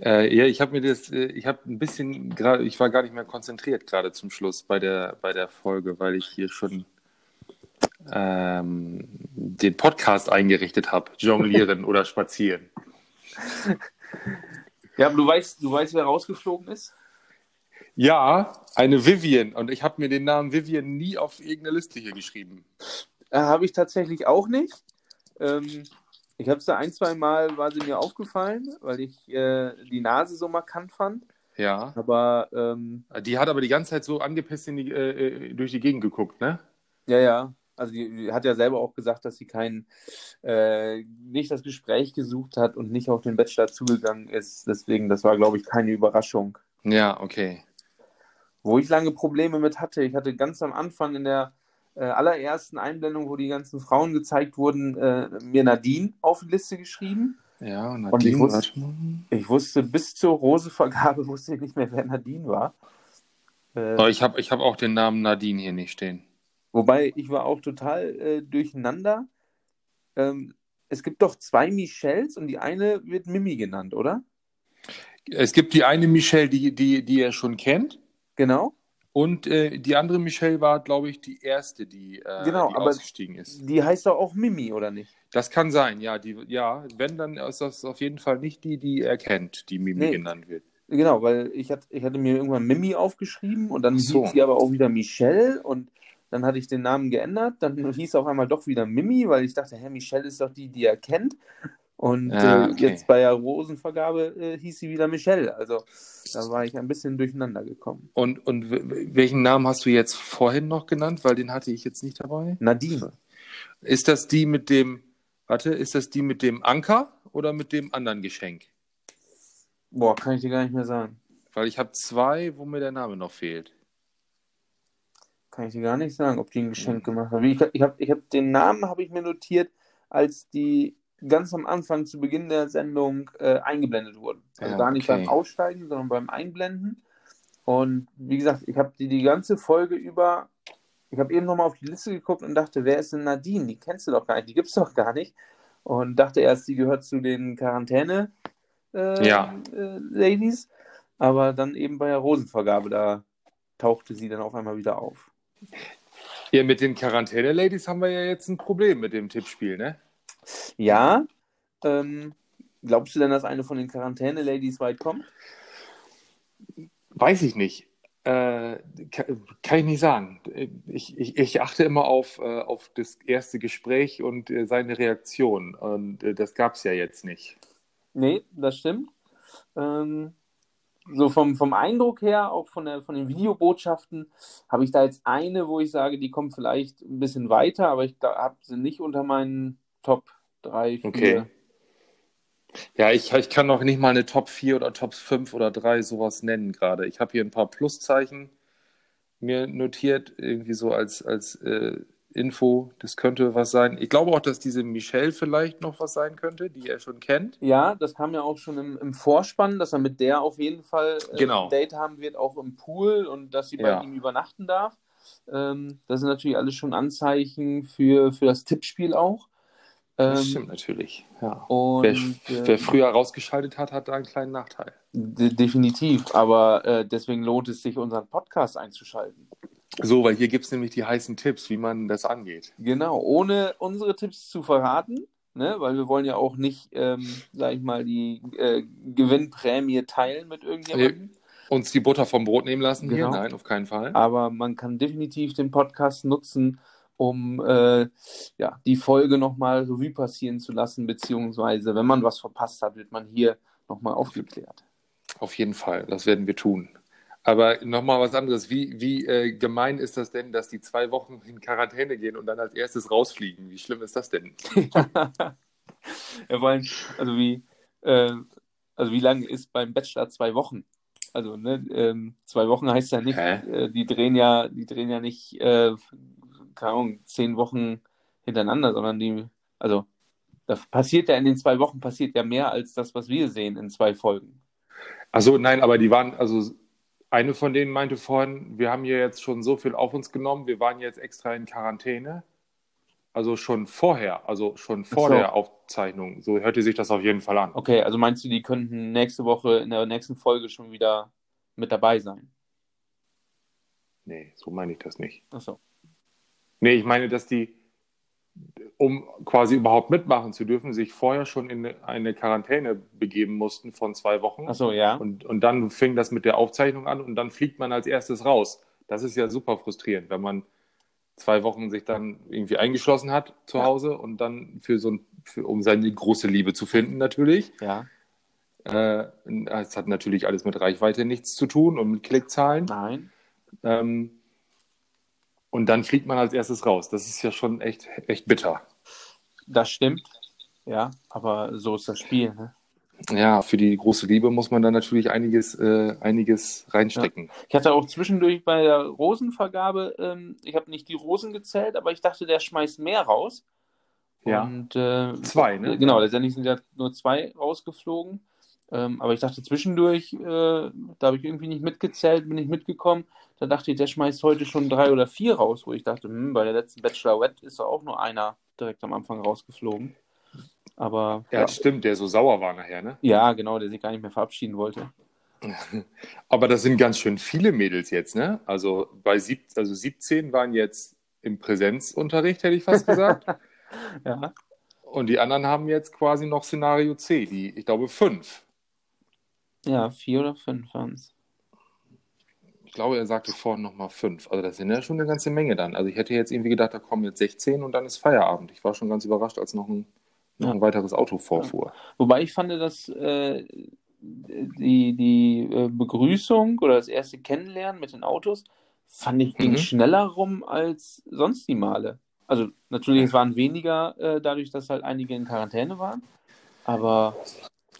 Äh, ja, ich habe mir das, äh, ich habe ein bisschen gerade, ich war gar nicht mehr konzentriert gerade zum Schluss bei der, bei der Folge, weil ich hier schon ähm, den Podcast eingerichtet habe, jonglieren oder spazieren. Ja, aber du weißt, du weißt, wer rausgeflogen ist? Ja, eine Vivian. Und ich habe mir den Namen Vivian nie auf irgendeine Liste hier geschrieben. Äh, habe ich tatsächlich auch nicht. Ähm, ich habe es da ein, zwei Mal, war sie mir aufgefallen, weil ich äh, die Nase so markant fand. Ja. Aber ähm, Die hat aber die ganze Zeit so angepisst in die, äh, äh, durch die Gegend geguckt, ne? ja, ja. Also die, die hat ja selber auch gesagt, dass sie kein äh, nicht das Gespräch gesucht hat und nicht auf den Bachelor zugegangen ist. Deswegen, das war, glaube ich, keine Überraschung. Ja, okay. Wo ich lange Probleme mit hatte, ich hatte ganz am Anfang in der äh, allerersten Einblendung, wo die ganzen Frauen gezeigt wurden, äh, mir Nadine auf die Liste geschrieben. Ja, und Und ich Nadine, wusste-. Ich wusste bis zur Rosevergabe wusste ich nicht mehr, wer Nadine war. Äh, Aber ich habe ich hab auch den Namen Nadine hier nicht stehen. wobei ich war auch total äh, durcheinander. Ähm, es gibt doch zwei Michelles und die eine wird Mimi genannt, oder? Es gibt die eine Michelle, die, die, die er schon kennt. Genau. Und äh, die andere Michelle war, glaube ich, die erste, die, äh, Genau, die aber- ausgestiegen ist. Die heißt doch auch Mimi, oder nicht? Das kann sein, ja. Die, ja, wenn, dann ist das auf jeden Fall nicht die, die er kennt, die Mimi Nee. genannt wird. Genau, weil ich, hat, ich hatte mir irgendwann Mimi aufgeschrieben und dann so. hieß sie aber auch wieder Michelle und dann hatte ich den Namen geändert. Dann hieß auf einmal doch wieder Mimi, weil ich dachte, hä, Michelle ist doch die, die er kennt. Und Ah, äh, okay. jetzt bei der Rosenvergabe äh, hieß sie wieder Michelle. Also da war ich ein bisschen durcheinander gekommen. Und, und welchen Namen hast du jetzt vorhin noch genannt? Weil den hatte ich jetzt nicht dabei. Nadine. Ist das die mit dem, warte, ist das die mit dem Anker oder mit dem anderen Geschenk? Boah, kann ich dir gar nicht mehr sagen. Weil ich habe zwei, wo mir der Name noch fehlt. Kann ich dir gar nicht sagen, ob die ein Geschenk gemacht. Wie Ich, ich habe ich hab, den Namen habe ich mir notiert, als die ganz am Anfang zu Beginn der Sendung äh, eingeblendet wurden. Also Ja, gar nicht okay. beim Aussteigen, sondern beim Einblenden. Und wie gesagt, ich habe die die ganze Folge über, ich habe eben nochmal auf die Liste geguckt und dachte, wer ist denn Nadine? Die kennst du doch gar nicht, die gibt es doch gar nicht. Und dachte erst, die gehört zu den Quarantäne äh, Ja. äh. Aber dann eben bei der Rosenvergabe, da tauchte sie dann auf einmal wieder auf. Ja, mit den Quarantäne-Ladies haben wir ja jetzt ein Problem mit dem Tippspiel, ne? Ja. Ähm, glaubst du denn, dass eine von den Quarantäne-Ladies weit kommt? Weiß ich nicht. Äh, kann, kann ich nicht sagen. Ich, ich, ich achte immer auf, äh, auf das erste Gespräch und äh, seine Reaktion. Und äh, das gab es ja jetzt nicht. Nee, das stimmt. Ähm, so vom, vom Eindruck her, auch von, der, von den Videobotschaften, habe ich da jetzt eine, wo ich sage, die kommt vielleicht ein bisschen weiter, aber ich habe sie nicht unter meinen Top 3, 4. Okay. Ja, ich, ich kann noch nicht mal eine Top 4 oder Top 5 oder 3 sowas nennen gerade. Ich habe hier ein paar Pluszeichen mir notiert, irgendwie so als, als äh, Info. Das könnte was sein. Ich glaube auch, dass diese Michelle vielleicht noch was sein könnte, die er schon kennt. Ja, das kam ja auch schon im, im Vorspann, dass er mit der auf jeden Fall äh, Genau. ein Date haben wird, auch im Pool und dass sie bei Ja. ihm übernachten darf. Ähm, das sind natürlich alles schon Anzeichen für, für das Tippspiel auch. Das Ähm, stimmt natürlich. Ja. Und Wer, äh, wer früher rausgeschaltet hat, hat da einen kleinen Nachteil. de definitiv, aber äh, deswegen lohnt es sich, unseren Podcast einzuschalten. So, weil hier gibt es nämlich die heißen Tipps, wie man das angeht. Genau, ohne unsere Tipps zu verraten, ne? weil wir wollen ja auch nicht, ähm, sag ich mal, die äh, Gewinnprämie teilen mit irgendjemandem. Uns die Butter vom Brot nehmen lassen hier? Genau. Nein, auf keinen Fall. Aber man kann definitiv den Podcast nutzen, um äh, ja, die Folge nochmal Revue passieren zu lassen, beziehungsweise wenn man was verpasst hat, wird man hier nochmal aufgeklärt. Auf jeden Fall, das werden wir tun. Aber nochmal was anderes. Wie, wie äh, gemein ist das denn, dass die zwei Wochen in Quarantäne gehen und dann als erstes rausfliegen? Wie schlimm ist das denn? Ja, vor allem, also wie, äh, also wie lange ist beim Bachelor zwei Wochen? Also, ne, ähm, zwei Wochen heißt ja nicht, äh, die drehen ja, die drehen ja nicht, äh, keine Ahnung, zehn Wochen hintereinander, sondern die, also, da passiert ja in den zwei Wochen passiert ja mehr als das, was wir sehen in zwei Folgen. Also nein, aber die waren, also eine von denen meinte vorhin, wir haben hier jetzt schon so viel auf uns genommen, wir waren jetzt extra in Quarantäne. Also schon vorher, also schon vor so. der Aufzeichnung. So hörte sich das auf jeden Fall an. Okay, also meinst du, die könnten nächste Woche in der nächsten Folge schon wieder mit dabei sein? Nee, so meine ich das nicht. Achso. Nee, ich meine, dass die, um quasi überhaupt mitmachen zu dürfen, sich vorher schon in eine Quarantäne begeben mussten von zwei Wochen. Achso, ja. Und, und dann fing das mit der Aufzeichnung an und dann fliegt man als erstes raus. Das ist ja super frustrierend, wenn man zwei Wochen sich dann irgendwie eingeschlossen hat zu Ja. Hause und dann für so ein, für, um seine große Liebe zu finden natürlich. Ja. Äh, es hat natürlich alles mit Reichweite nichts zu tun und mit Klickzahlen. Nein. Ähm, und dann fliegt man als erstes raus. Das ist ja schon echt, echt bitter. Das stimmt. Ja, aber so ist das Spiel. Ne? Ja, für die große Liebe muss man da natürlich einiges, äh, einiges reinstecken. Ich hatte auch zwischendurch bei der Rosenvergabe, ähm, ich habe nicht die Rosen gezählt, aber ich dachte, der schmeißt mehr raus. Ja. Und, äh, Zwei, ne? Genau, letztendlich sind ja nur zwei rausgeflogen. Ähm, aber ich dachte zwischendurch, äh, da habe ich irgendwie nicht mitgezählt, bin ich mitgekommen. Da dachte ich, der schmeißt heute schon drei oder vier raus, wo ich dachte, hm, bei der letzten Bachelorette ist da auch nur einer direkt am Anfang rausgeflogen. Aber Ja, stimmt, der so sauer war nachher, ne? ja, genau, der sich gar nicht mehr verabschieden wollte. Aber das sind ganz schön viele Mädels jetzt, ne? Also bei sieb, also 17 waren jetzt im Präsenzunterricht, hätte ich fast gesagt. Ja. Und die anderen haben jetzt quasi noch Szenario C, die, ich glaube, fünf. Ja, vier oder fünf waren es. Ich glaube, er sagte vorhin nochmal fünf. Also das sind ja schon eine ganze Menge dann. Also ich hätte jetzt irgendwie gedacht, da kommen jetzt 16 und dann ist Feierabend. Ich war schon ganz überrascht, als noch ein, noch ein weiteres Auto vorfuhr. Wobei ich fand, dass äh, die, die äh, Begrüßung oder das erste Kennenlernen mit den Autos, fand ich, ging Mhm. schneller rum als sonst die Male. Also natürlich, es waren weniger, äh, dadurch, dass halt einige in Quarantäne waren. Aber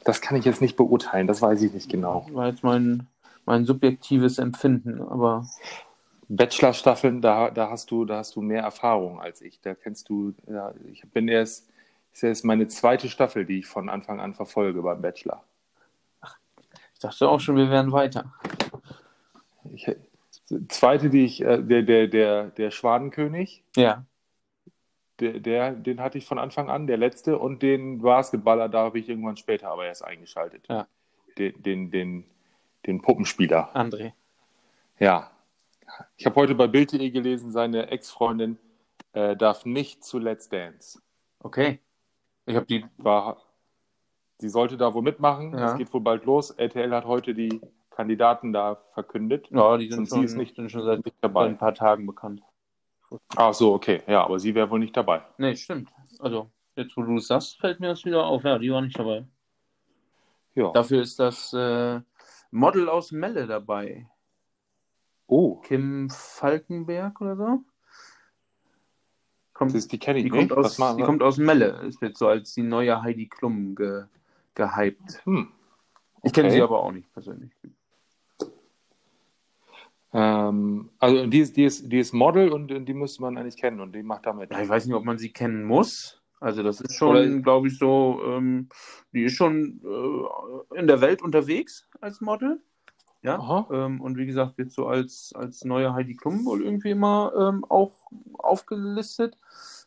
Das kann ich jetzt nicht beurteilen, das weiß ich nicht genau. war jetzt mein, mein subjektives Empfinden. Aber Bachelor-Staffeln, da, da hast du, da hast du mehr Erfahrung als ich. Da kennst du, ja, ich bin erst, ist erst meine zweite Staffel, die ich von Anfang an verfolge beim Bachelor. ich dachte auch schon, wir wären weiter. Ich, zweite, die ich, äh, der, der, der, der Schwanenkönig, Ja, der, der, den hatte ich von Anfang an, der letzte, und den Basketballer, da habe ich irgendwann später aber erst eingeschaltet. Ja. Den, den, den, den Puppenspieler. André. Ja. Ich habe heute bei Bild.de gelesen, seine Ex-Freundin äh, darf nicht zu Let's Dance. Okay. Ich habe die. War, sie sollte da wohl mitmachen. Ja. Es geht wohl bald los. RTL hat heute die Kandidaten da verkündet. Ja, die sind Und sie schon, ist nicht- sind schon seit dabei. ein paar Tagen bekannt. Ach so, okay. Ja, aber sie wäre wohl nicht dabei. Nee, stimmt. Also, jetzt wo du es sagst, fällt mir das wieder auf. Ja, die war nicht dabei. Ja. Dafür ist das äh, Model aus Melle dabei. Oh, Kim Falkenberg oder so. Kommt, das, die kenne ich die, nicht. kommt aus, die kommt aus Melle. Ist jetzt so als die neue Heidi Klum ge, gehypt. hm. Ich kenne Okay. sie aber auch nicht persönlich. Ähm, also die ist, die, ist, die ist Model und die müsste man eigentlich kennen und die macht damit. Ja, ich weiß nicht, ob man sie kennen muss. Also das ist schon, glaube ich, so, ähm, die ist schon äh, in der Welt unterwegs als Model. Ja. Ähm, und wie gesagt, wird so als, als neue Heidi Klum wohl irgendwie immer ähm, auch aufgelistet.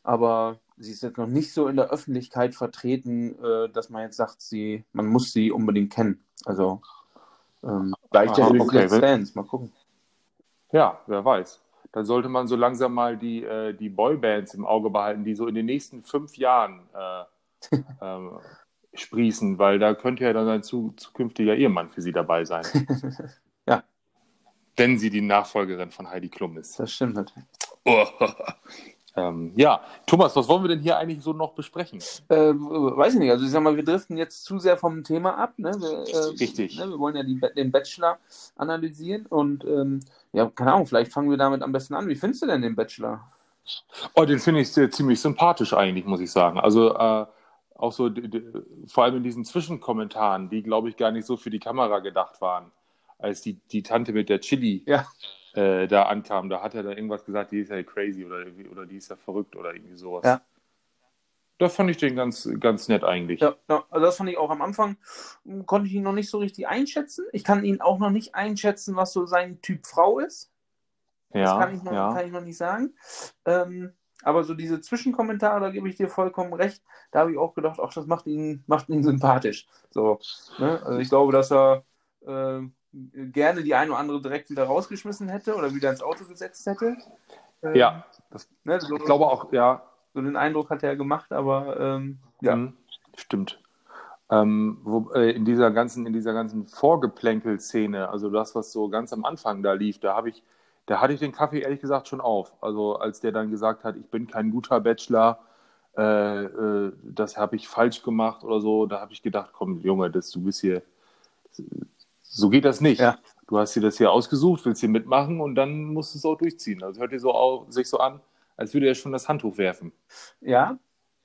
Aber sie ist jetzt noch nicht so in der Öffentlichkeit vertreten, äh, dass man jetzt sagt, sie, man muss sie unbedingt kennen. Also ähm, vielleicht ja Aha, durch okay. Let's Dance, mal gucken. Ja, wer weiß. Dann sollte man so langsam mal die, äh, die Boybands im Auge behalten, die so in den nächsten fünf Jahren äh, ähm, sprießen, weil da könnte ja dann ein zu, zukünftiger Ehemann für sie dabei sein. Ja. Wenn sie die Nachfolgerin von Heidi Klum ist. Das stimmt natürlich. Oh. ähm, ja, Thomas, was wollen wir denn hier eigentlich so noch besprechen? Äh, weiß ich nicht, also ich sag mal, wir driften jetzt zu sehr vom Thema ab. Ne? Wir, äh, Richtig. Ne? Wir wollen ja die, den Bachelor analysieren und ähm, ja, keine Ahnung, vielleicht fangen wir damit am besten an. Wie findest du denn den Bachelor? Oh, den finde ich sehr, ziemlich sympathisch eigentlich, muss ich sagen. Also äh, auch so, vor allem in diesen Zwischenkommentaren, die, glaube ich, gar nicht so für die Kamera gedacht waren, als die, die Tante mit der Chili Ja. äh, da ankam, da hat er da irgendwas gesagt, die ist ja crazy oder, oder die ist ja verrückt oder irgendwie sowas. Ja. Da fand ich den ganz, ganz nett eigentlich. Ja, ja, also das fand ich auch am Anfang, hm, konnte ich ihn noch nicht so richtig einschätzen. Ich kann ihn auch noch nicht einschätzen, was so sein Typ Frau ist. Das ja, kann ich noch, ja. kann ich noch nicht sagen. Ähm, aber so diese Zwischenkommentare, da gebe ich dir vollkommen recht. Da habe ich auch gedacht, ach, das macht ihn, macht ihn sympathisch. So, ne? Also ich glaube, dass er äh, gerne die eine oder andere direkt wieder rausgeschmissen hätte oder wieder ins Auto gesetzt hätte. Ähm, ja, das, ne? so, ich glaube auch, ja. So den Eindruck hat er gemacht, aber ähm, ja. Mhm, stimmt. Ähm, wo, äh, in dieser ganzen, in dieser ganzen Vorgeplänkel-Szene, also das, was so ganz am Anfang da lief, da habe ich, da hatte ich den Kaffee ehrlich gesagt schon auf. Also als der dann gesagt hat, ich bin kein guter Bachelor, äh, äh, das habe ich falsch gemacht oder so, da habe ich gedacht, komm Junge, das, du bist hier, so geht das nicht. Ja. Du hast dir das hier ausgesucht, willst hier mitmachen und dann musst du es auch durchziehen. Also hört dir so auf, sich so an, als würde er schon das Handtuch werfen. Ja,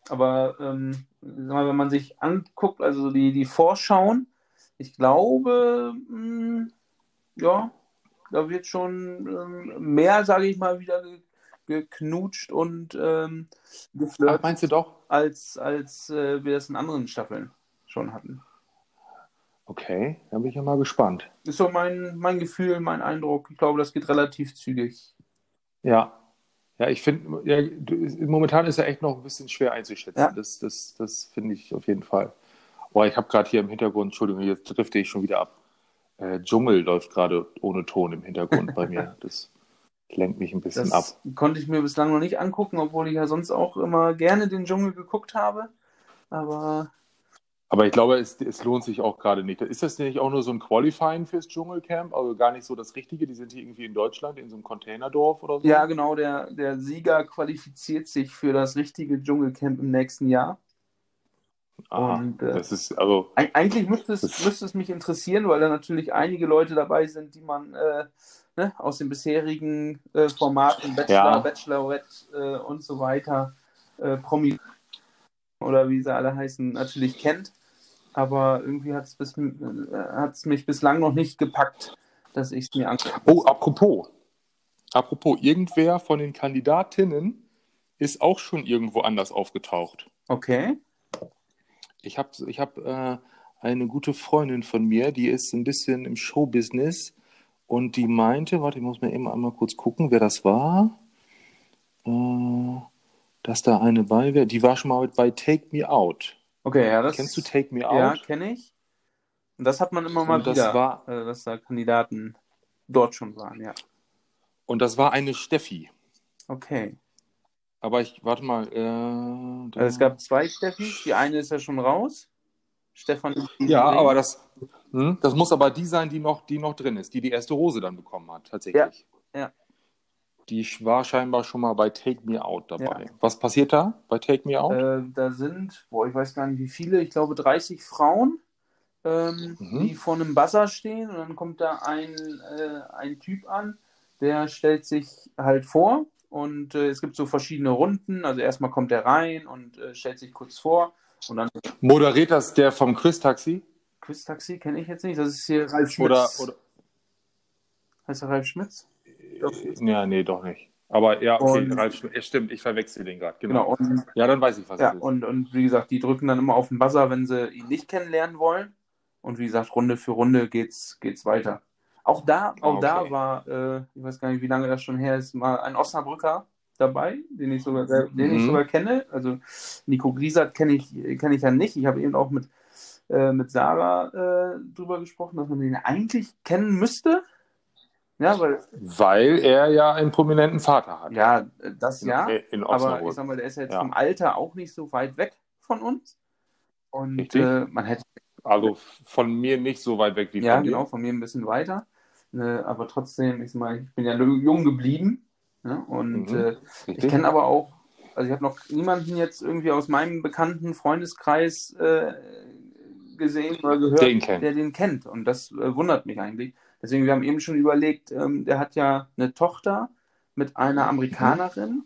aber ähm, wenn man sich anguckt, also die, die Vorschauen, ich glaube, mh, hm, ja, da wird schon ähm, mehr, sage ich mal, wieder ge geknutscht und ähm, geflirtet. Ach, meinst du doch? Als, als äh, wir das in anderen Staffeln schon hatten. Okay, da bin ich ja mal gespannt. Ist so mein, mein Gefühl, mein Eindruck. Ich glaube, das geht relativ zügig. Ja, ja, ich finde, ja, momentan ist er echt noch ein bisschen schwer einzuschätzen. Ja. Das, das, das finde ich auf jeden Fall. Boah, ich habe gerade hier im Hintergrund, Entschuldigung, jetzt drifte ich schon wieder ab. Äh, Dschungel läuft gerade ohne Ton im Hintergrund bei mir. Das lenkt mich ein bisschen das ab. Konnte ich mir bislang noch nicht angucken, obwohl ich ja sonst auch immer gerne den Dschungel geguckt habe. Aber aber ich glaube, es, es, lohnt sich auch gerade nicht. Ist das nicht auch nur so ein Qualifying fürs Dschungelcamp? Also gar nicht so das Richtige? Die sind hier irgendwie in Deutschland, in so einem Containerdorf oder so? Ja, genau. Der, der Sieger qualifiziert sich für das richtige Dschungelcamp im nächsten Jahr. Aha, Und, äh, das ist also. Eigentlich müsste es, müsste es mich interessieren, weil da natürlich einige Leute dabei sind, die man äh, ne, aus den bisherigen äh, Formaten Bachelor, ja. Bachelorette äh, und so weiter, äh, Promi oder wie sie alle heißen, natürlich kennt aber irgendwie hat es äh, mich bislang noch nicht gepackt, dass ich es mir angucke. Oh, apropos. Apropos, irgendwer von den Kandidatinnen ist auch schon irgendwo anders aufgetaucht. Okay. Ich habe ich hab, äh, eine gute Freundin von mir, die ist ein bisschen im Showbusiness und die meinte, warte, ich muss mir eben einmal kurz gucken, wer das war. Äh, dass da eine bei wäre. Die war schon mal bei Take Me Out. Okay, ja, das. Kennst du Take Me Out? Ja, kenne ich. Und das hat man immer mal das wieder, war, äh, dass da Kandidaten dort schon waren, ja. Und das war eine Steffi. Okay. Aber ich, warte mal. Äh, also es gab zwei Steffis. Die eine ist ja schon raus. Stefan. Ja, aber das, hm, das muss aber die sein, die noch, die noch drin ist, die die erste Rose dann bekommen hat, tatsächlich. Ja. ja. Die war scheinbar schon mal bei Take Me Out dabei. Ja. Was passiert da bei Take Me Out? Äh, da sind, boah, ich weiß gar nicht wie viele, ich glaube 30 Frauen, ähm, mhm. die vor einem Buzzer stehen und dann kommt da ein, äh, ein Typ an, der stellt sich halt vor und äh, es gibt so verschiedene Runden. Also erstmal kommt er rein und äh, stellt sich kurz vor und dann. Moderiert das der vom Quiz-Taxi? Quiz-Taxi kenne ich jetzt nicht. Das ist hier Ralf Schmitz. Oder, oder... Heißt er Ralf Schmitz? Ja, nee, doch nicht. Aber ja, okay, und, Ralf stimmt, ich verwechsel den gerade. Genau. genau und, ja, dann weiß ich, was ja. Und, und wie gesagt, die drücken dann immer auf den Buzzer, wenn sie ihn nicht kennenlernen wollen. Und wie gesagt, Runde für Runde geht's, geht's weiter. Auch da, auch okay. da war, äh, ich weiß gar nicht, wie lange das schon her ist, mal ein Osnabrücker dabei, den ich sogar, mhm. den ich sogar kenne. Also Nico Griesert kenne ich, kenn ich ja nicht. Ich habe eben auch mit, äh, mit Sarah äh, drüber gesprochen, dass man den eigentlich kennen müsste. Ja, weil, weil er ja einen prominenten Vater hat. Ja, das ja. In, aber ich sag mal, der ist jetzt ja. vom Alter auch nicht so weit weg von uns. Und äh, man hätte. Also von mir nicht so weit weg wie ja, von. Ja, genau, von mir ein bisschen weiter. Äh, aber trotzdem, ich, sag mal, ich bin ja jung geblieben. Ne? Und mhm. äh, ich kenne aber auch, also ich habe noch niemanden jetzt irgendwie aus meinem bekannten Freundeskreis äh, gesehen oder gehört, den der den kennt. Und das äh, wundert mich eigentlich. Deswegen, wir haben eben schon überlegt, ähm, der hat ja eine Tochter mit einer Amerikanerin.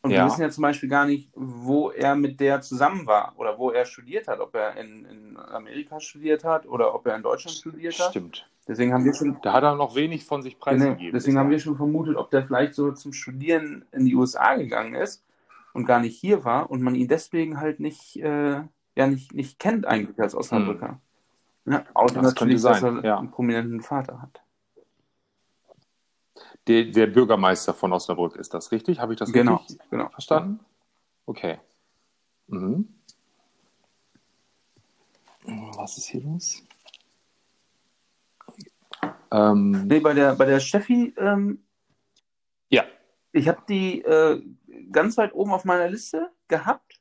Und ja. wir wissen ja zum Beispiel gar nicht, wo er mit der zusammen war oder wo er studiert hat, ob er in, in Amerika studiert hat oder ob er in Deutschland studiert hat. Stimmt. Deswegen haben wir schon. Da hat er noch wenig von sich preisgegeben. Genau, deswegen haben wir schon vermutet, ob der vielleicht so zum Studieren in die USA gegangen ist und gar nicht hier war und man ihn deswegen halt nicht, äh, ja, nicht, nicht kennt eigentlich als Osnabrücker. Hm. Ja, außer das natürlich, dass er ja. einen prominenten Vater hat. der, der Bürgermeister von Osnabrück ist das richtig? Habe ich das Genau, richtig genau. verstanden? Okay. Mhm. Was ist hier los? Ähm, Nee, bei der, bei der Steffi, ähm, ja, ich habe die äh, ganz weit oben auf meiner Liste gehabt.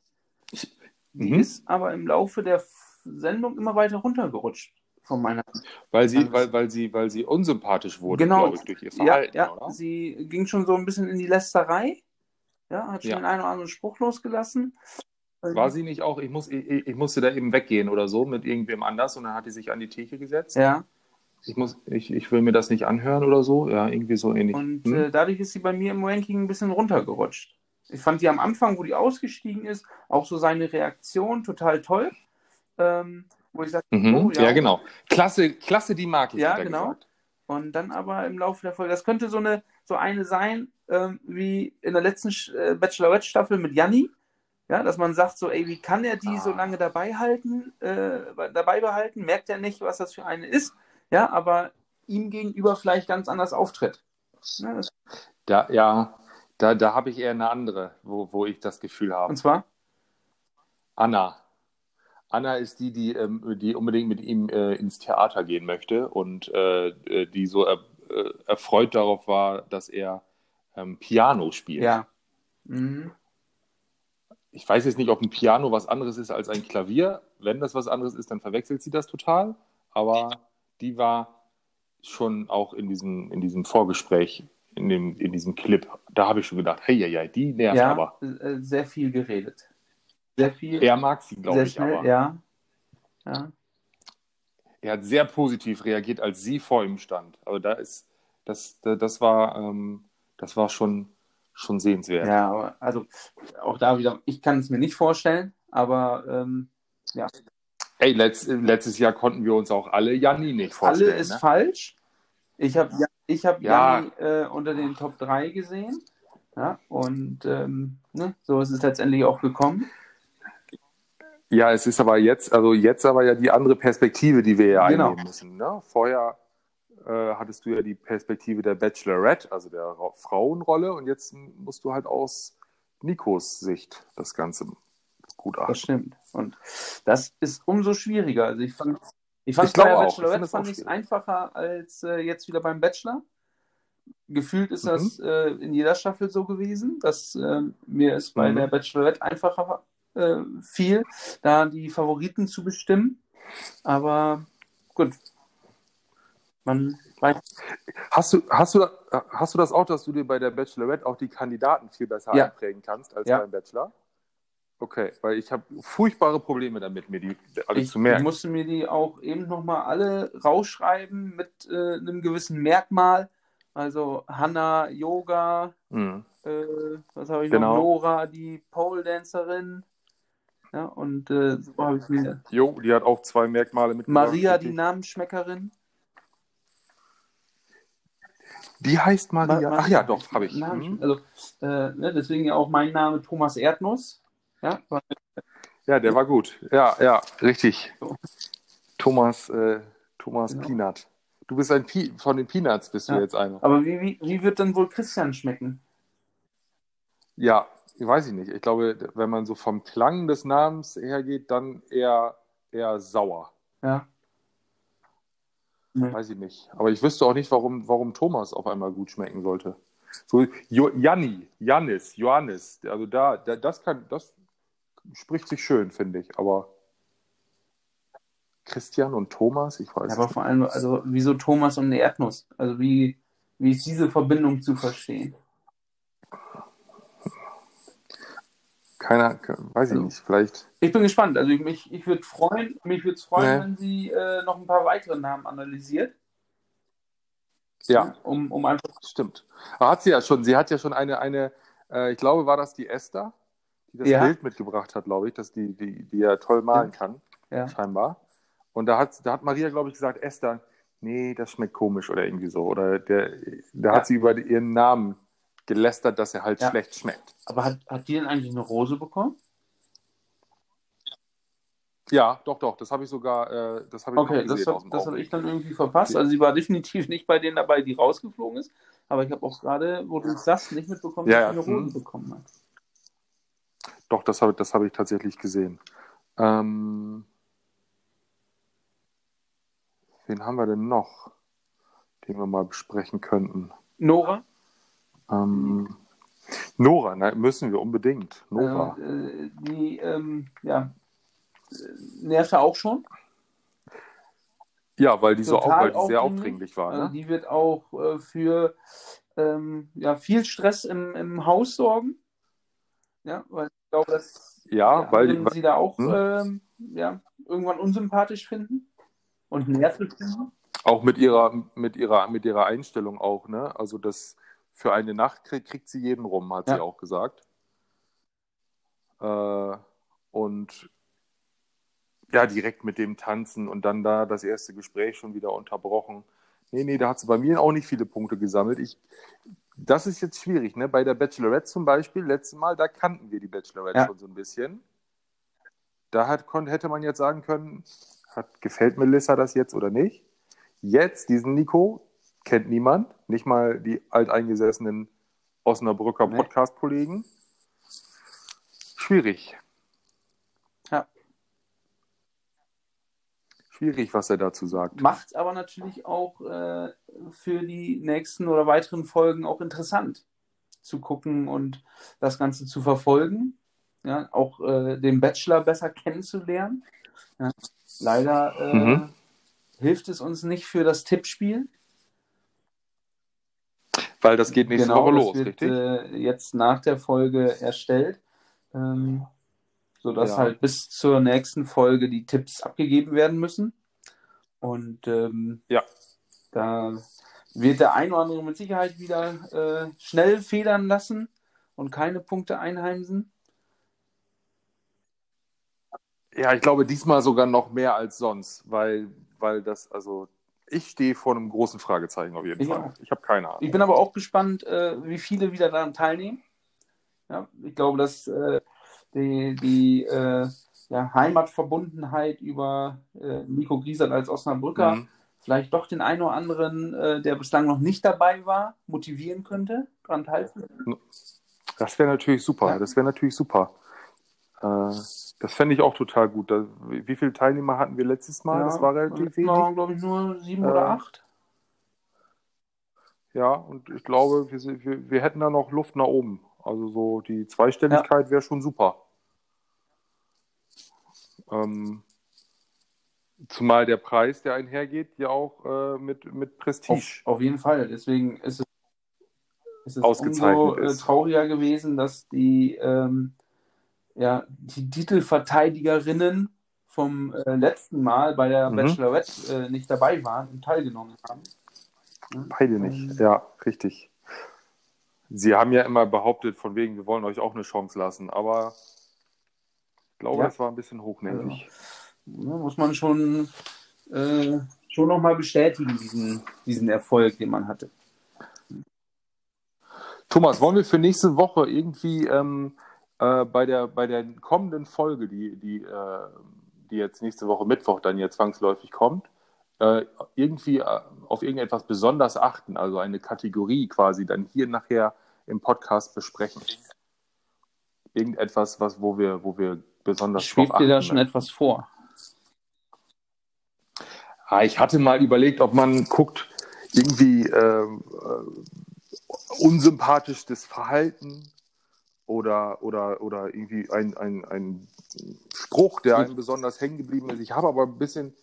Die Mhm. ist aber im Laufe der Sendung immer weiter runtergerutscht von meiner. weil sie, Alles. weil, weil sie, weil sie unsympathisch wurde, Genau. glaube ich, durch ihr Ja, Verhalten, ja, oder? sie ging schon so ein bisschen in die Lästerei. Ja, hat schon Ja. den einen oder anderen Spruch losgelassen. War sie nicht auch, ich, muss, ich, ich musste da eben weggehen oder so mit irgendwem anders und dann hat die sich an die Theke gesetzt. Ja, Ich, muss, ich, ich will mir das nicht anhören oder so. Ja, irgendwie so ähnlich. und Hm? äh, dadurch ist sie bei mir im Ranking ein bisschen runtergerutscht. Ich fand die am Anfang, wo die ausgestiegen ist, auch so seine Reaktion total toll. Ähm, wo ich sagte, mhm. oh, ja. genau. Klasse, klasse, die mag ich. Ja, genau. gesagt. Und dann aber im Laufe der Folge, das könnte so eine, so eine sein, ähm, wie in der letzten äh, Bachelorette-Staffel mit Janni. Ja, dass man sagt so, ey, wie kann er die so Ah. lange dabei halten, äh, dabei behalten? Merkt er nicht, was das für eine ist? Ja, aber ihm gegenüber vielleicht ganz anders auftritt. Ja, Da, ja, da, da habe ich eher eine andere, wo, wo ich das Gefühl habe. und zwar? Anna. Anna ist die, die, ähm, die unbedingt mit ihm äh, ins Theater gehen möchte und äh, äh, die so er, erfreut darauf war, dass er ähm, Piano spielt. Ja. Mhm. Ich weiß jetzt nicht, ob ein Piano was anderes ist als ein Klavier. Wenn das was anderes ist, dann verwechselt sie das total. Aber die war schon auch in diesem, in diesem Vorgespräch, in, dem, in diesem Clip, da habe ich schon gedacht, hey, ja, ja, die nervt Ja, aber. sehr viel geredet. Sehr viel. Er mag sie, glaube ich, schnell, aber. ja. Ja. Er hat sehr positiv reagiert, als sie vor ihm stand. Aber da ist, das, das war, ähm, das war schon, schon sehenswert. Ja, aber also auch da wieder, ich kann es mir nicht vorstellen, aber ähm, Ey, letzt, letztes Jahr konnten wir uns auch alle Janni nicht vorstellen. alle ist ne? falsch. Ich habe ich hab Ja. Janni äh, unter den Top 3 gesehen. Ja, und ähm, ne, so ist es letztendlich auch gekommen. Ja, es ist aber jetzt, also jetzt aber ja die andere Perspektive, die wir ja Genau. einnehmen müssen. Ne? Vorher äh, hattest du ja die Perspektive der Bachelorette, also der Ra Frauenrolle, und jetzt musst du halt aus Nikos Sicht das Ganze Das gutachten. stimmt. Und das ist umso schwieriger. Also ich fand, ich fand Ich bei der auch. Ich Bachelorette es fand ich es einfacher als äh, jetzt wieder beim Bachelor. Gefühlt ist Mhm. das äh, in jeder Staffel so gewesen, dass äh, mir es bei Mhm. der Bachelorette einfacher äh, fiel, da die Favoriten zu bestimmen. Aber gut. Man weiß. Hast du, hast, du, hast du das auch, dass du dir bei der Bachelorette auch die Kandidaten viel besser Ja. einprägen kannst als Ja. beim Bachelor? Okay, weil ich habe furchtbare Probleme damit, mir die alle Ich, zu ich merken. musste mir die auch eben nochmal alle rausschreiben mit äh, einem gewissen Merkmal. Also Hanna, Yoga, Mhm. äh, was habe ich Genau. noch? Nora, die Pole-Dancerin. Ja, und äh, so habe ich mir Jo, die hat auch zwei Merkmale mitgebracht. Maria, die. Namensschmeckerin. Die heißt Maria. Ma- Ach ja, doch, habe ich. Namen- Mhm. Also, äh, ne, deswegen ja auch mein Name Thomas Erdnuss. Ja, Ja, der war gut. Ja, ja, richtig. So. Thomas, äh, Thomas Genau. Peanut. Du bist ein Pi von den Peanuts, bist du Ja. jetzt einer. aber wie, wie, wie wird denn wohl Christian schmecken? Ja, weiß ich nicht. Ich glaube, wenn man so vom Klang des Namens hergeht, dann eher, eher sauer. Ja. Weiß ich nicht. Aber ich wüsste auch nicht, warum, warum Thomas auf einmal gut schmecken sollte. So, jo Janni, Jannis, Johannes, also da, da, das kann, das spricht sich schön, finde ich. Aber Christian und Thomas, ich weiß Ja, aber es vor allem, also wieso Thomas und eine Erdnuss? Also wie, wie ist diese Verbindung zu verstehen? Keiner, weiß ich Also- nicht, vielleicht. Ich bin gespannt. Also ich, mich, ich würde freuen, mich würde es freuen, Nee. wenn sie äh, noch ein paar weitere Namen analysiert. Ja, Um, um einfach. stimmt. Aber hat sie ja schon, sie hat ja schon eine, eine äh, ich glaube, war das die Esther, die das Ja. Bild mitgebracht hat, glaube ich, dass die, die, die ja toll malen kann, Ja. scheinbar. Und da hat, da hat Maria, glaube ich, gesagt, Esther, nee, das schmeckt komisch oder irgendwie so. Oder der, da Ja. hat sie über ihren Namen gelästert, dass er halt Ja. schlecht schmeckt. Aber hat, hat die denn eigentlich eine Rose bekommen? Ja, doch, doch, das habe ich sogar, äh, das habe ich Okay, das, gesehen das habe ich dann irgendwie verpasst. Also sie war definitiv nicht bei denen dabei, die rausgeflogen ist. aber ich habe auch gerade, wo du sagst, nicht mitbekommen, Ja, dass ja, eine Rose hm. bekommen hat. Doch, das habe das hab ich tatsächlich gesehen. Ähm, wen haben wir denn noch, den wir mal besprechen könnten? Nora, Ähm, Nora, nein, müssen wir unbedingt. Nora. äh, die ähm, ja, äh, nervte auch schon. ja, weil die so auch, total weil die sehr aufdringlich. war. Ne? die wird auch äh, für ähm, ja, viel Stress im, im Haus sorgen. Ja, weil ich glaube, dass Ja, die weil anderen sie da auch Hm? ähm, ja, irgendwann unsympathisch finden und nervig finden. Auch mit ihrer, mit ihrer, mit ihrer Einstellung auch, ne? Also das für eine Nacht kriegt, kriegt sie jeden rum, hat sie Ja. auch gesagt. Äh, und ja, direkt mit dem Tanzen und dann da das erste Gespräch schon wieder unterbrochen. Nee, nee, da hat sie bei mir auch nicht viele Punkte gesammelt. Ich, das ist jetzt schwierig, ne? Bei der Bachelorette zum Beispiel, letztes Mal, da kannten wir die Bachelorette Ja. schon so ein bisschen. Da hat, hätte man jetzt sagen können, hat, gefällt Melissa das jetzt oder nicht? Jetzt, diesen Nico, kennt niemand, nicht mal die alteingesessenen Osnabrücker Nee. Podcast-Kollegen. Schwierig. Ja. Schwierig, was er dazu sagt. Macht es aber natürlich auch äh, für die nächsten oder weiteren Folgen auch interessant zu gucken und das Ganze zu verfolgen. Ja, auch äh, den Bachelor besser kennenzulernen. Ja, leider äh, Mhm. hilft es uns nicht für das Tippspiel. Weil das geht nächste genau, Woche los, wird richtig? äh, jetzt nach der Folge erstellt, ähm, sodass Ja. halt bis zur nächsten Folge die Tipps abgegeben werden müssen. Und ähm, Ja. da wird der ein oder andere mit Sicherheit wieder äh, schnell federn lassen und keine Punkte einheimsen. Ja, ich glaube diesmal sogar noch mehr als sonst, weil, weil das, also ich stehe vor einem großen Fragezeichen auf jeden Ich Fall. auch. Ich habe keine Ahnung. Ich bin aber auch gespannt, äh, wie viele wieder daran teilnehmen. Ja, ich glaube, dass äh, die, die äh, ja, Heimatverbundenheit über äh, Nico Griesert als Osnabrücker Mhm. vielleicht doch den einen oder anderen, äh, der bislang noch nicht dabei war, motivieren könnte, daran teilzunehmen. Das wäre natürlich super. Ja. Das wäre natürlich super. Äh, das fände ich auch total gut. Da, wie viele Teilnehmer hatten wir letztes Mal? das war relativ wenig. war, glaube ich, nur sieben Äh, oder acht. Ja, und ich glaube, wir, wir, wir hätten da noch Luft nach oben. Also so die Zweistelligkeit wäre schon super. Ähm, zumal der Preis, der einhergeht, ja auch äh, mit, mit Prestige. Auf, auf jeden Fall. Deswegen ist es, ist es Ausgezeichnet umso äh, ist. trauriger gewesen, dass die, ähm, ja, die Titelverteidigerinnen vom äh, letzten Mal bei der Mhm. Bachelorette äh, nicht dabei waren und teilgenommen haben. Beide nicht. Ja, richtig. Sie haben ja immer behauptet, von wegen, wir wollen euch auch eine Chance lassen, aber ich glaube, Ja. es war ein bisschen hochnäsig. Ja, muss man schon, äh, schon nochmal bestätigen, diesen, diesen Erfolg, den man hatte. Thomas, wollen wir für nächste Woche irgendwie ähm, äh, bei, der, bei der kommenden Folge, die, die, äh, die jetzt nächste Woche Mittwoch dann ja zwangsläufig kommt, äh, irgendwie äh, auf irgendetwas besonders achten, also eine Kategorie quasi dann hier nachher im Podcast besprechen? Irgendetwas, was, wo wir, wo wir besonders Schwebt dir da schon etwas vor? Ah, ich hatte mal überlegt, ob man guckt, irgendwie ähm, äh, unsympathischstes Verhalten oder, oder, oder irgendwie ein, ein, ein Spruch, der einem besonders hängen geblieben ist. Ich habe aber ein bisschen,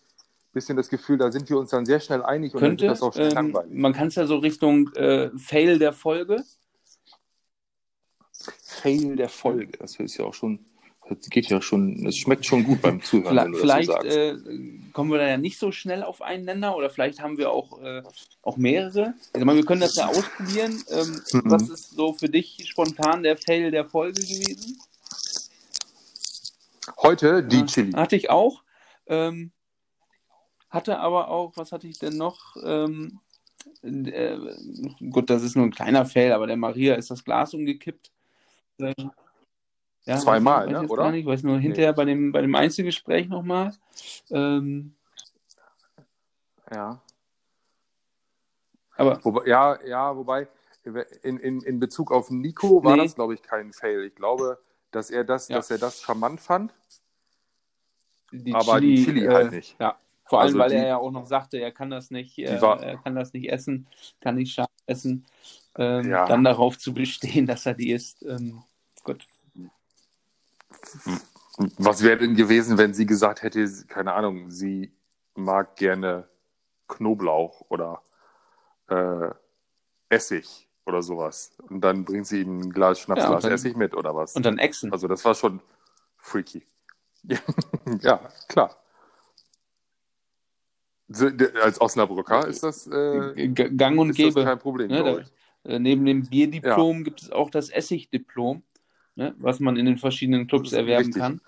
bisschen das Gefühl, da sind wir uns dann sehr schnell einig und Könnte, dann wird das auch schnell ähm, langweilig. man kann es ja so Richtung äh, Fail der Folge. Fail der Folge, das ist ja auch schon, das geht ja schon, es schmeckt schon gut beim Zuhören, wenn Vielleicht, du das so sagst. äh, kommen wir da ja nicht so schnell auf einen Nenner oder vielleicht haben wir auch, äh, auch mehrere. Also, meine, wir können das ja ausprobieren. Ähm, Mhm. Was ist so für dich spontan der Fail der Folge gewesen? Heute die Ja, Chili. Hatte ich auch. Ähm, hatte aber auch, was hatte ich denn noch? Ähm, äh, gut, das ist nur ein kleiner Fail, aber der Maria ist das Glas umgekippt. Ja, Zweimal, weiß ich, ne, weiß jetzt oder? Gar nicht, weiß nur hinterher bei dem, bei dem Einzelgespräch nochmal. Ähm, Ja. aber Wobei, ja, ja, wobei, in, in, in Bezug auf Nico war Nee. das, glaube ich, kein Fail. Ich glaube, dass er das, Ja. dass er das charmant fand. Die Aber die Chili halt nicht. Ja, vor allem, Also weil die- er ja auch noch sagte, er kann das nicht, äh, war- er kann das nicht essen, kann nicht scharf essen. Ähm, Ja. Dann darauf zu bestehen, dass er die isst. Ähm, gut. Was wäre denn gewesen, wenn sie gesagt hätte, keine Ahnung, sie mag gerne Knoblauch oder äh, Essig oder sowas. Und dann bringt sie ihm ein Glas Schnapsglas Ja, Essig mit oder was? Und dann Echsen. Also das war schon freaky. ja, klar. Als Osnabrücker ist das, äh, Gang und Gäbe. kein Problem, Ne, da-. Äh, Neben dem Bierdiplom gibt es auch das Essigdiplom, ne, was man in den verschiedenen Clubs erwerben richtig. kann.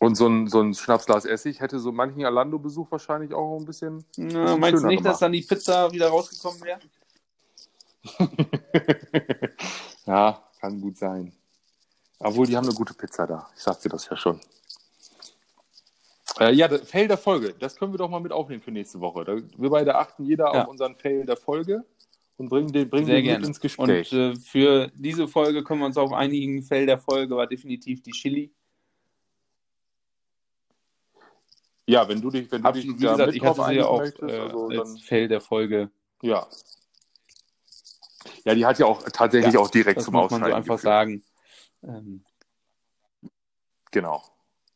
Und so ein, so ein Schnapsglas Essig hätte so manchen Alando-Besuch wahrscheinlich auch ein bisschen. Na, Bisschen meinst du nicht, dass gemacht. dann die Pizza wieder rausgekommen wäre? ja, kann gut sein. Obwohl, die haben eine gute Pizza da. Ich sagte das ja schon. Äh, ja, Fail der Folge. Das können wir doch mal mit aufnehmen für nächste Woche. Da, wir beide achten jeder Ja. auf unseren Fail der Folge und bringen den, bringen Sehr den gerne. mit ins Und Gespräch. äh, für diese Folge können wir uns auf einigen Fell der Folge war definitiv die Chili. ja, wenn du dich, wenn du Absolut, dich wie da gesagt, ich hatte sie ja auch möchtest, äh, also als dann, Fell der Folge. ja. Ja, die hat ja auch tatsächlich Ja, auch direkt Das zum muss man so einfach sagen. Ähm, Genau.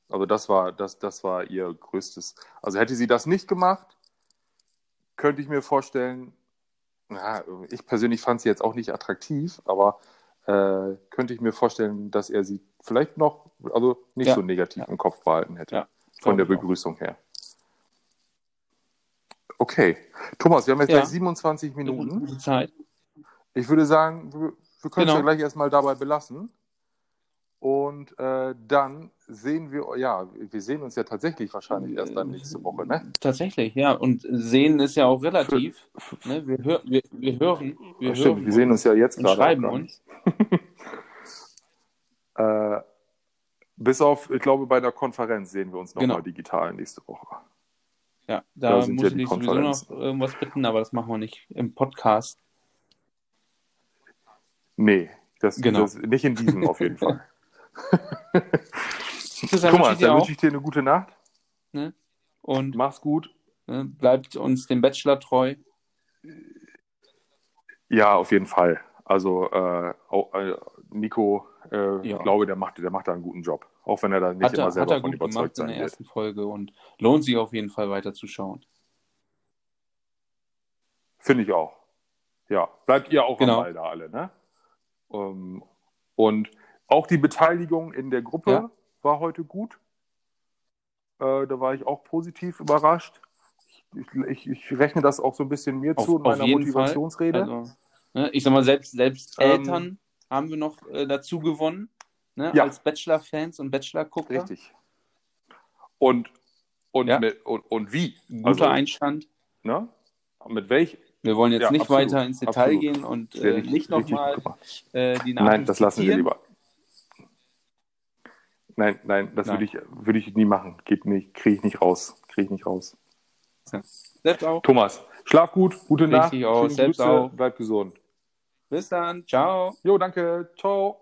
Also das war, das, das war ihr größtes. Also hätte sie das nicht gemacht, könnte ich mir vorstellen, na, ich persönlich fand sie jetzt auch nicht attraktiv, aber äh, könnte ich mir vorstellen, dass er sie vielleicht noch, also nicht Ja. so negativ Ja. im Kopf behalten hätte. Ja, von der auch. Begrüßung her. Okay. Thomas, wir haben jetzt Ja. gleich 27 Minuten. Zeit. Ich würde sagen, wir, wir können es Genau. ja gleich erstmal dabei belassen. Und äh, dann sehen wir, ja, wir sehen uns ja tatsächlich wahrscheinlich erst dann nächste Woche, ne? Tatsächlich, ja. Und sehen ist ja auch relativ. Ne? Wir, hör, wir, wir hören. Wir Ja, stimmt, hören wir sehen uns ja jetzt gerade. schreiben uns. Äh, bis auf, ich glaube, bei der Konferenz sehen wir uns nochmal Genau. digital nächste Woche. Ja, Da da muss ja ich sowieso noch irgendwas bitten, aber das machen wir nicht im Podcast. Nee, das, Genau. das nicht in diesem auf jeden Fall. Thomas, ich dir dann wünsche ich dir eine gute Nacht. Und Mach's gut. ne, bleibt uns dem Bachelor treu. Ja, auf jeden Fall. Also äh, auch, äh, Nico, äh, Ja. ich glaube, der macht, der macht da einen guten Job. Auch wenn er da nicht Hat immer er, hat selber er von gut überzeugt gemacht in sein der wird. ersten Folge und lohnt sich auf jeden Fall weiter zu schauen. Finde ich auch. Ja, bleibt ihr auch Genau. am Ball da alle, ne? Ähm, und auch die Beteiligung in der Gruppe Ja. war heute gut. Äh, da war ich auch positiv überrascht. Ich, ich, ich rechne das auch so ein bisschen mir Auf- zu in meiner Motivationsrede. Also, ne, ich sag mal, selbst, selbst Ähm, Eltern haben wir noch äh, dazu gewonnen, ne, Ja. als Bachelor-Fans und Bachelor-Gucker. Richtig. Und, und, Ja. mit, und, und wie? Guter Also, Einstand. ne? Mit welch? Wir wollen jetzt Ja, nicht absolut, weiter ins Detail absolut. gehen und äh, nicht nochmal äh, die Namen Nein, das lassen wir lieber. Nein, nein, das Nein. würde ich, würde ich nie machen. Geht nicht, kriege ich nicht raus. Kriege ich nicht raus. Selbst auch. Thomas, schlaf gut, gute Nacht. Richtig aus, schöne selbst Grüße, auch. Bleib gesund. Bis dann. Ciao. Jo, danke. Ciao.